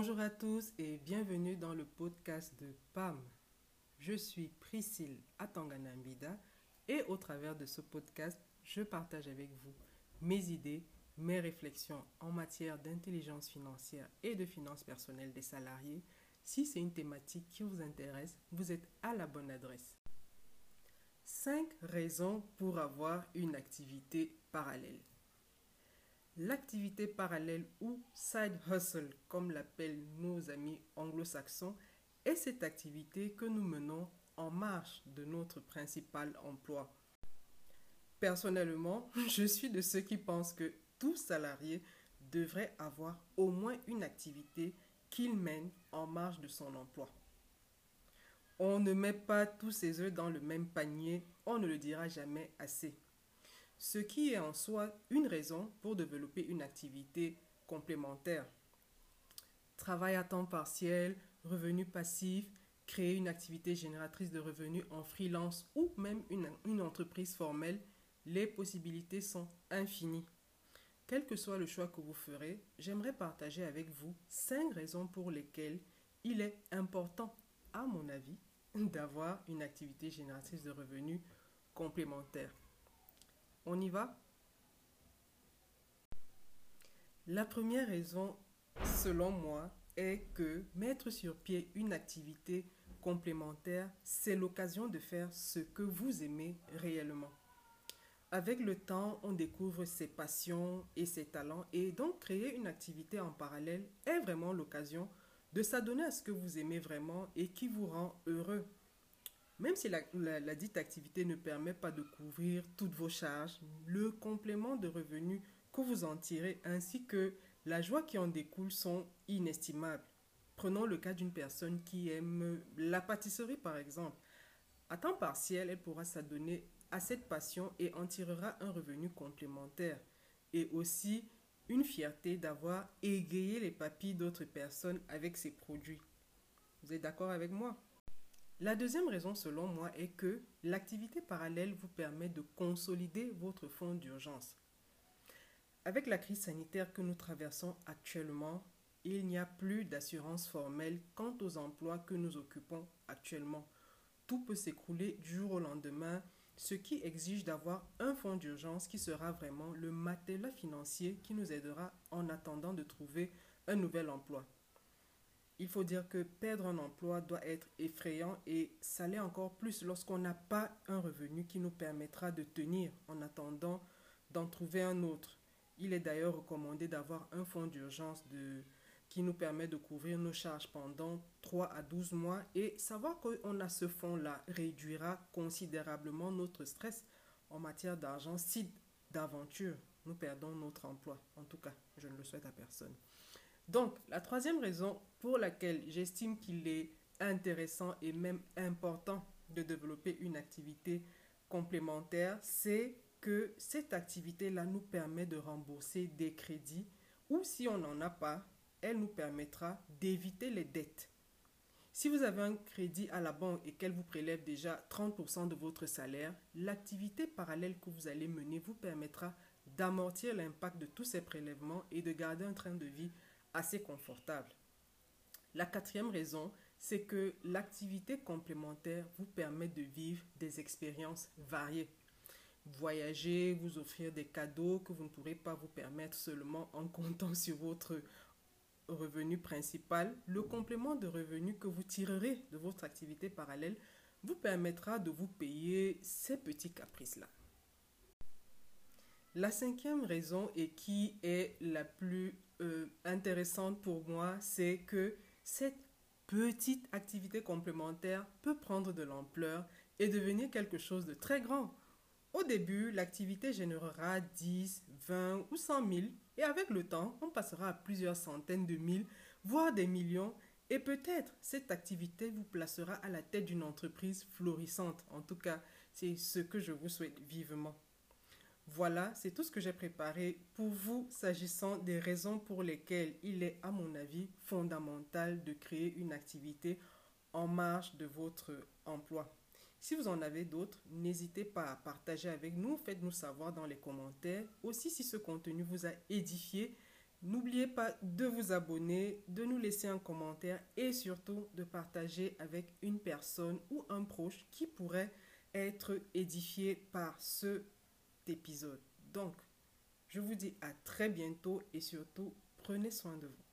Bonjour à tous et bienvenue dans le podcast de PAM. Je suis Priscille Atanganambida et au travers de ce podcast, je partage avec vous mes idées, mes réflexions en matière d'intelligence financière et de finances personnelles des salariés. Si c'est une thématique qui vous intéresse, vous êtes à la bonne adresse. 5 raisons pour avoir une activité parallèle. L'activité parallèle ou side hustle, comme l'appellent nos amis anglo-saxons, est cette activité que nous menons en marge de notre principal emploi. Personnellement, je suis de ceux qui pensent que tout salarié devrait avoir au moins une activité qu'il mène en marge de son emploi. On ne met pas tous ses œufs dans le même panier, on ne le dira jamais assez. Ce qui est en soi une raison pour développer une activité complémentaire. Travail à temps partiel, revenus passifs, créer une activité génératrice de revenus en freelance ou même une, une entreprise formelle, les possibilités sont infinies. Quel que soit le choix que vous ferez, j'aimerais partager avec vous cinq raisons pour lesquelles il est important, à mon avis, d'avoir une activité génératrice de revenus complémentaire. On y va? La première raison, selon moi, est que mettre sur pied une activité complémentaire, c'est l'occasion de faire ce que vous aimez réellement. Avec le temps, on découvre ses passions et ses talents et donc créer une activité en parallèle est vraiment l'occasion de s'adonner à ce que vous aimez vraiment et qui vous rend heureux. Même si la, dite activité ne permet pas de couvrir toutes vos charges, le complément de revenus que vous en tirez ainsi que la joie qui en découle sont inestimables. Prenons le cas d'une personne qui aime la pâtisserie par exemple. À temps partiel, elle pourra s'adonner à cette passion et en tirera un revenu complémentaire. Et aussi une fierté d'avoir égayé les papilles d'autres personnes avec ses produits. Vous êtes d'accord avec moi? La deuxième raison selon moi est que l'activité parallèle vous permet de consolider votre fonds d'urgence. Avec la crise sanitaire que nous traversons actuellement, il n'y a plus d'assurance formelle quant aux emplois que nous occupons actuellement. Tout peut s'écrouler du jour au lendemain ce qui exige d'avoir un fonds d'urgence qui sera vraiment le matelas financier qui nous aidera en attendant de trouver un nouvel emploi. Il faut dire que perdre un emploi doit être effrayant et ça l'est encore plus lorsqu'on n'a pas un revenu qui nous permettra de tenir en attendant d'en trouver un autre. Il est d'ailleurs recommandé d'avoir un fonds d'urgence qui nous permet de couvrir nos charges pendant 3 à 12 mois et savoir qu'on a ce fonds-là réduira considérablement notre stress en matière d'argent si d'aventure nous perdons notre emploi. En tout cas, je ne le souhaite à personne. Donc, la troisième raison pour laquelle j'estime qu'il est intéressant et même important de développer une activité complémentaire, c'est que cette activité-là nous permet de rembourser des crédits ou si on n'en a pas, elle nous permettra d'éviter les dettes. Si vous avez un crédit à la banque et qu'elle vous prélève déjà 30% de votre salaire, l'activité parallèle que vous allez mener vous permettra d'amortir l'impact de tous ces prélèvements et de garder un train de vie assez confortable. La quatrième raison, c'est que l'activité complémentaire vous permet de vivre des expériences variées. Voyager, vous offrir des cadeaux que vous ne pourrez pas vous permettre seulement en comptant sur votre revenu principal, le complément de revenu que vous tirerez de votre activité parallèle vous permettra de vous payer ces petits caprices-là. La cinquième raison et qui est la plus euh, intéressante pour moi, c'est que cette petite activité complémentaire peut prendre de l'ampleur et devenir quelque chose de très grand. Au début, l'activité générera 10, 20 ou 100 000 et avec le temps, on passera à plusieurs centaines de mille, voire des millions. Et peut-être cette activité vous placera à la tête d'une entreprise florissante. En tout cas, c'est ce que je vous souhaite vivement. Voilà, c'est tout ce que j'ai préparé pour vous s'agissant des raisons pour lesquelles il est, à mon avis, fondamental de créer une activité en marge de votre emploi. Si vous en avez d'autres, n'hésitez pas à partager avec nous, faites-nous savoir dans les commentaires. Aussi, si ce contenu vous a édifié, N'oubliez pas de vous abonner, de nous laisser un commentaire et surtout de partager avec une personne ou un proche qui pourrait être édifié par ce épisode. Donc, je vous dis à très bientôt et surtout, prenez soin de vous.